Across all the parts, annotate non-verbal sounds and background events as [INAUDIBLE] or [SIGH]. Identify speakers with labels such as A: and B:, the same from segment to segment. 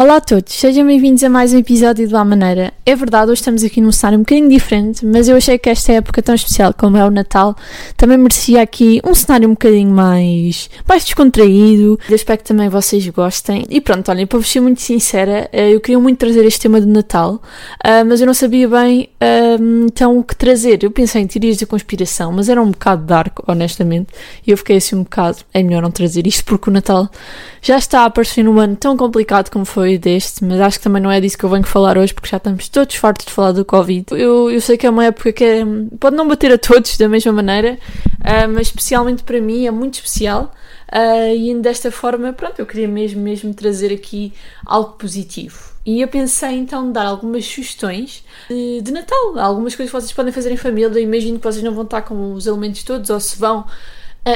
A: Olá a todos, sejam bem-vindos a mais um episódio do À Maneira. É verdade, hoje estamos aqui num cenário um bocadinho diferente, mas eu achei que esta época tão especial como é o Natal também merecia aqui um cenário um bocadinho mais, mais descontraído. Eu espero que também vocês gostem. E pronto, olhem, para vos ser muito sincera, eh, eu queria muito trazer este tema do Natal, eh, mas eu não sabia bem então o que trazer. Eu pensei em teorias de conspiração, mas era um bocado dark, honestamente, e eu fiquei assim um bocado, é melhor não trazer isto porque o Natal já está a aparecer num ano tão complicado como foi deste, mas acho que também não é disso que eu venho falar hoje, porque já estamos todos fartos de falar do Covid. Eu, eu sei que é uma época que é, pode não bater a todos da mesma maneira, uh, mas especialmente para mim é muito especial. Uh, e desta forma, pronto, eu queria mesmo, mesmo trazer aqui algo positivo. E eu pensei então dar algumas sugestões de, de Natal, algumas coisas que vocês podem fazer em família. Eu imagino que vocês não vão estar com os elementos todos, ou se vão,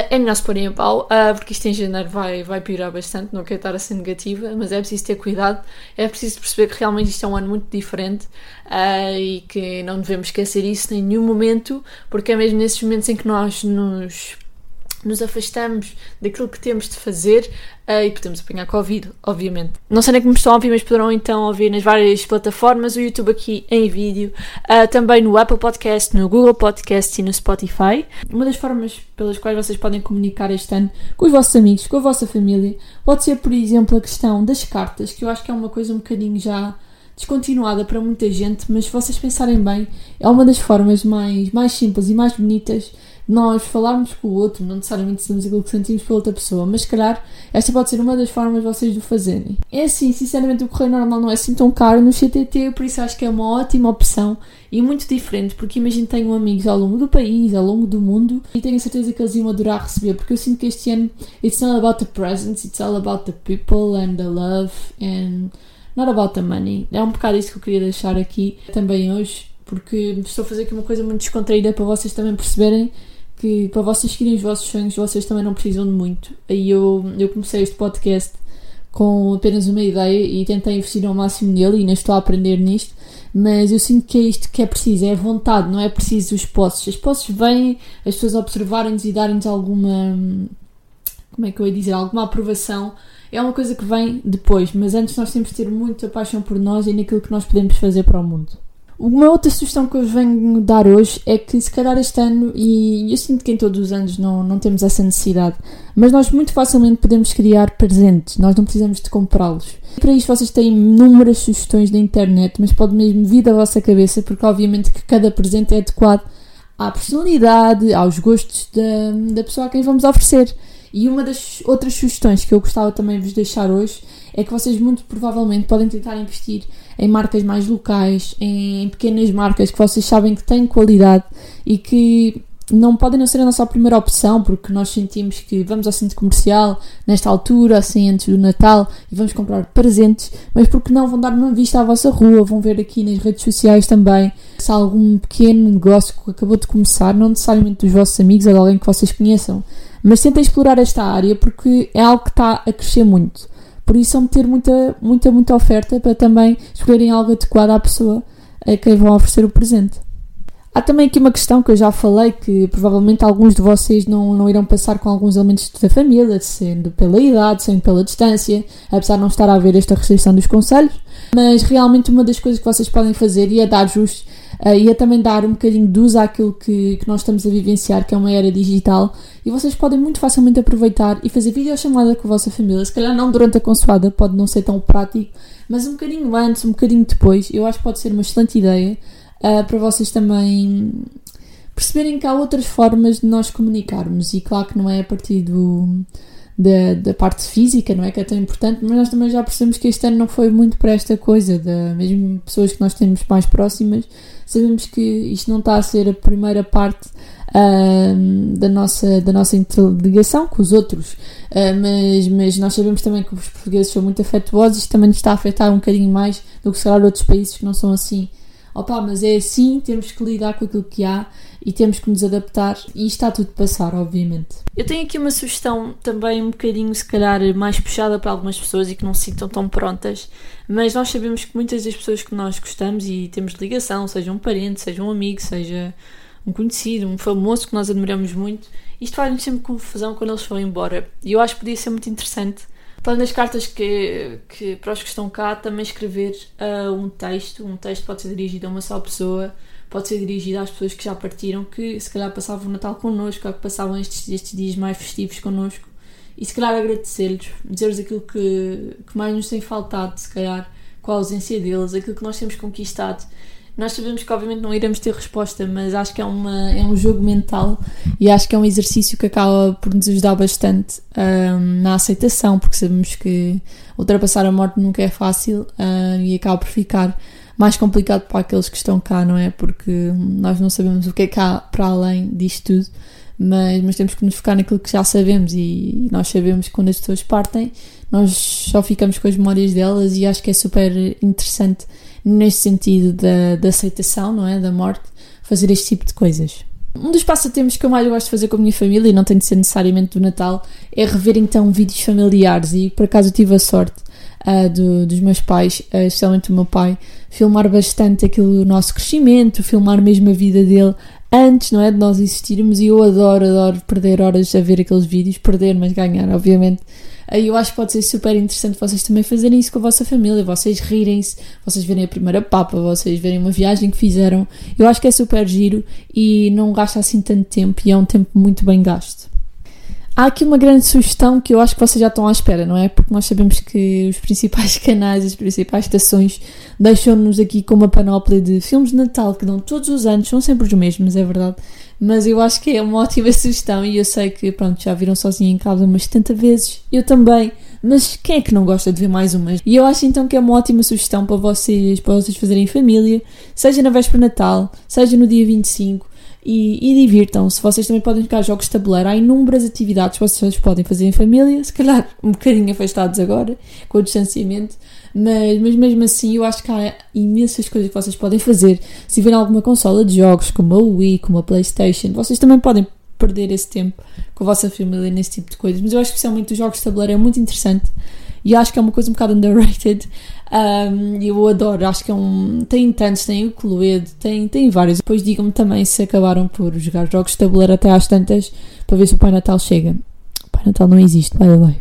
A: é melhor se porem a pau, uh, porque isto em janeiro vai, vai piorar bastante, não quero estar a ser negativa, mas é preciso ter cuidado, é preciso perceber que realmente isto é um ano muito diferente uh, e que não devemos esquecer isso em nenhum momento, porque é mesmo nesses momentos em que nós nos nos afastamos daquilo que temos de fazer uh, e podemos apanhar Covid, obviamente. Não sei nem como estão a ouvir, mas poderão então ouvir nas várias plataformas, o YouTube aqui em vídeo, uh, também no Apple Podcast, no Google Podcast e no Spotify. Uma das formas pelas quais vocês podem comunicar este ano com os vossos amigos, com a vossa família, pode ser, por exemplo, a questão das cartas, que eu acho que é uma coisa um bocadinho já descontinuada para muita gente, mas se vocês pensarem bem, é uma das formas mais, mais simples e mais bonitas nós falarmos com o outro, não necessariamente sabemos aquilo que sentimos pela outra pessoa, mas se calhar esta pode ser uma das formas de vocês de o fazerem. É assim, sinceramente, o correio normal não é assim tão caro no CTT, por isso acho que é uma ótima opção e muito diferente, porque imagino tenho amigos ao longo do país, ao longo do mundo e tenho a certeza que eles iam adorar receber, porque eu sinto que este ano it's not about the presents, it's all about the people and the love and not about the money. É um bocado isso que eu queria deixar aqui também hoje, porque estou a fazer aqui uma coisa muito descontraída para vocês também perceberem que para vocês seguirem os vossos sonhos, vocês também não precisam de muito. Aí eu, eu comecei este podcast com apenas uma ideia e tentei investir ao máximo nele e ainda estou a aprender nisto. Mas eu sinto que é isto que é preciso, é vontade, não é preciso os posses. As posses vêm, as pessoas observarem-nos e darem-nos alguma. Como é que eu ia dizer? Alguma aprovação. É uma coisa que vem depois, mas antes nós temos de ter muita paixão por nós e naquilo que nós podemos fazer para o mundo. Uma outra sugestão que eu venho dar hoje é que, se calhar, este ano, e eu sinto que em todos os anos não, não temos essa necessidade, mas nós muito facilmente podemos criar presentes, nós não precisamos de comprá-los. Para isto, vocês têm inúmeras sugestões na internet, mas pode mesmo vir da vossa cabeça, porque, obviamente, que cada presente é adequado à personalidade, aos gostos da, da pessoa a quem vamos oferecer. E uma das outras sugestões que eu gostava também de vos deixar hoje é que vocês muito provavelmente podem tentar investir em marcas mais locais, em pequenas marcas que vocês sabem que têm qualidade e que não podem não ser a nossa primeira opção, porque nós sentimos que vamos ao centro comercial nesta altura, assim antes do Natal, e vamos comprar presentes, mas porque não vão dar uma vista à vossa rua, vão ver aqui nas redes sociais também se há algum pequeno negócio que acabou de começar, não necessariamente dos vossos amigos ou de alguém que vocês conheçam, mas tentem explorar esta área porque é algo que está a crescer muito. Por isso, vão ter muita, muita, muita oferta para também escolherem algo adequado à pessoa a quem vão oferecer o presente. Há também aqui uma questão que eu já falei, que provavelmente alguns de vocês não, não irão passar com alguns elementos da família, sendo pela idade, sendo pela distância, apesar de não estar a haver esta restrição dos conselhos, mas realmente uma das coisas que vocês podem fazer e é dar justo uh, e é também dar um bocadinho de uso àquilo que, que nós estamos a vivenciar, que é uma era digital, e vocês podem muito facilmente aproveitar e fazer videochamada com a vossa família. Se calhar não durante a consoada, pode não ser tão prático, mas um bocadinho antes, um bocadinho depois, eu acho que pode ser uma excelente ideia uh, para vocês também perceberem que há outras formas de nós comunicarmos, e claro que não é a partir do da, da parte física, não é? Que é tão importante, mas nós também já percebemos que este ano não foi muito para esta coisa, da, mesmo pessoas que nós temos mais próximas, sabemos que isto não está a ser a primeira parte uh, da, nossa, da nossa interligação com os outros, uh, mas, mas nós sabemos também que os portugueses são muito afetuosos isto também nos está a afetar um bocadinho mais do que se calhar outros países que não são assim opa, mas é assim, temos que lidar com aquilo que há e temos que nos adaptar e está tudo a passar, obviamente. Eu tenho aqui uma sugestão também um bocadinho, se calhar, mais puxada para algumas pessoas e que não se sintam tão prontas, mas nós sabemos que muitas das pessoas que nós gostamos e temos ligação, seja um parente, seja um amigo, seja um conhecido, um famoso que nós admiramos muito, isto faz-nos sempre confusão quando eles vão embora. E eu acho que podia ser muito interessante Para das cartas que, que, para os que estão cá, também escrever uh, um texto. Um texto pode ser dirigido a uma só pessoa, pode ser dirigido às pessoas que já partiram, que se calhar passavam o Natal connosco, ou que passavam estes, estes dias mais festivos connosco. E se calhar agradecer-lhes, dizer-lhes aquilo que, que mais nos tem faltado, se calhar, com a ausência deles, aquilo que nós temos conquistado nós sabemos que obviamente não iremos ter resposta, mas acho que é, uma, é um jogo mental e acho que é um exercício que acaba por nos ajudar bastante um, na aceitação, porque sabemos que ultrapassar a morte nunca é fácil um, e acaba por ficar mais complicado para aqueles que estão cá, não é? Porque nós não sabemos o que é que há para além disto tudo, mas, mas temos que nos focar naquilo que já sabemos e nós sabemos que quando as pessoas partem, nós só ficamos com as memórias delas e acho que é super interessante neste sentido da, da aceitação, não é? Da morte, fazer este tipo de coisas. Um dos passatempos que eu mais gosto de fazer com a minha família, e não tem de ser necessariamente do Natal, é rever então vídeos familiares. E por acaso eu tive a sorte uh, do, dos meus pais, uh, especialmente do meu pai, filmar bastante aquilo do nosso crescimento, filmar mesmo a vida dele antes, não é? De nós existirmos. E eu adoro, adoro perder horas a ver aqueles vídeos, perder, mas ganhar, obviamente Aí eu acho que pode ser super interessante vocês também fazerem isso com a vossa família, vocês rirem-se, vocês verem a primeira papa, vocês verem uma viagem que fizeram. Eu acho que é super giro e não gasta assim tanto tempo e é um tempo muito bem gasto. Há aqui uma grande sugestão que eu acho que vocês já estão à espera, não é? Porque nós sabemos que os principais [LAUGHS] canais, as principais estações deixam-nos aqui com uma panóplia de filmes de Natal que dão todos os anos, são sempre os mesmos, é verdade mas eu acho que é uma [LAUGHS] ótima sugestão e eu sei que, pronto, já viram sozinho em casa umas 70 vezes, eu também, mas quem é que não gosta de ver mais umas? E eu acho então que é uma ótima sugestão para vocês, para vocês fazerem em família, seja na véspera de Natal, seja no dia 25, e, e divirtam-se. Vocês também podem jogar jogos de tabuleiro. Há inúmeras atividades que vocês podem fazer em família, se calhar um bocadinho afastados agora, com o distanciamento, mas, mas mesmo assim eu acho que há imensas coisas que vocês podem fazer. Se tiverem alguma consola de jogos, como a Wii, como a Playstation, vocês também podem perder esse tempo com a vossa família nesse tipo de coisas. Mas eu acho que especialmente os jogos de tabuleiro é muito interessante e acho que é uma coisa um bocado underrated. Um, eu adoro, acho que é um. Tem tantos, tem o Cluedo, tem, tem vários. Depois digam-me também se acabaram por jogar jogos de tabuleiro até às tantas para ver se o Pai Natal chega. O Pai Natal não existe, by the way.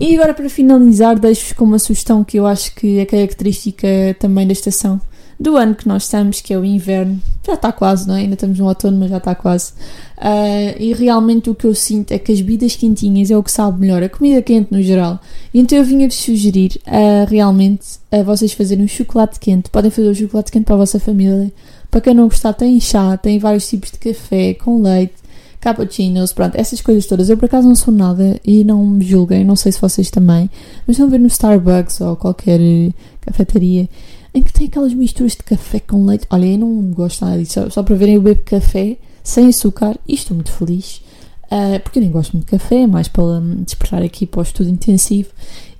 A: E agora para finalizar, deixo-vos com uma sugestão que eu acho que é característica também da estação do ano que nós estamos, que é o inverno. Já está quase, não é? Ainda estamos no outono, mas já está quase. Uh, e realmente o que eu sinto é que as bebidas quentinhas é o que sabe melhor, a comida quente no geral. Então eu vinha-vos sugerir uh, realmente a vocês fazerem um chocolate quente. Podem fazer o chocolate quente para a vossa família. Para quem não gostar, tem chá, tem vários tipos de café com leite cappuccinos, pronto, essas coisas todas. Eu por acaso não sou nada e não me julguem, não sei se vocês também, mas vão ver no Starbucks ou qualquer eh, cafetaria em que tem aquelas misturas de café com leite. Olha, eu não gosto nada disso, só, só para verem eu bebo café sem açúcar e estou muito feliz. Uh, porque eu nem gosto muito de café, é mais para despertar aqui para o estudo intensivo.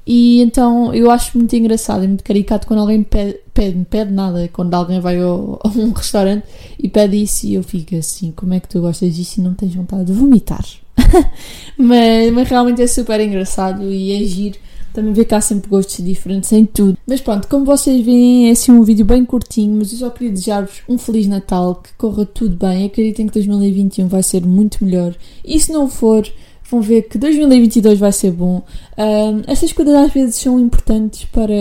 A: E então eu acho muito engraçado e muito caricato quando alguém pede, pede, pede nada, quando alguém vai ao, a um restaurante e pede isso e eu fico assim, como é que tu gostas disso e não tens vontade de vomitar? [LAUGHS] mas, mas realmente é super engraçado e é giro também ver que há sempre gostos diferentes em tudo. Mas pronto, como vocês veem, é assim um vídeo bem curtinho, mas eu só queria desejar-vos um Feliz Natal, que corra tudo bem. Acreditem que 2021 vai ser muito melhor. E se não for, vão ver que 2022 vai ser bom. Um, estas coisas às vezes são importantes para,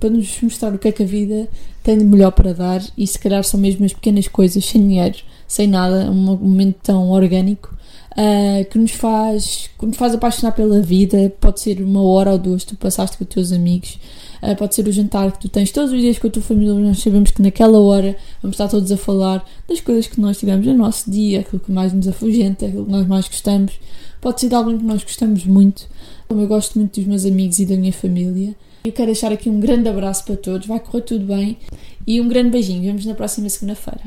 A: para nos mostrar o que é que a vida tem de melhor para dar e se calhar são mesmo as pequenas coisas, sem dinheiro, sem nada, um momento tão orgânico. Uh, que, nos faz, que nos faz apaixonar pela vida. Pode ser uma hora ou duas que tu passaste com os teus amigos, uh, pode ser o jantar que tu tens todos os dias com a tua família. Nós sabemos que naquela hora vamos estar todos a falar das coisas que nós tivemos no nosso dia, aquilo que mais nos afugenta, aquilo que nós mais gostamos pode ser de alguém que nós gostamos muito. Como eu gosto muito dos meus amigos e da minha família. Eu quero deixar aqui um grande abraço para todos, vai correr tudo bem e um grande beijinho. Vemos na próxima segunda-feira.